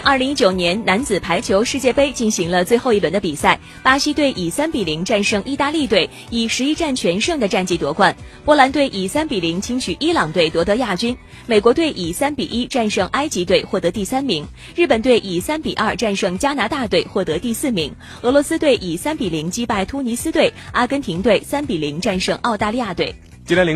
二零一九年男子排球世界杯进行了最后一轮的比赛巴西队以三比零战胜意大利队以十一战全胜的战绩夺冠。波兰队以三比零轻取伊朗队夺得亚军美国队以三比一战胜埃及队获得第三名日本队以三比二战胜加拿大队获得第四名俄罗斯队以三比零击败突尼斯队阿根廷队三比零战胜澳大利亚队。今天凌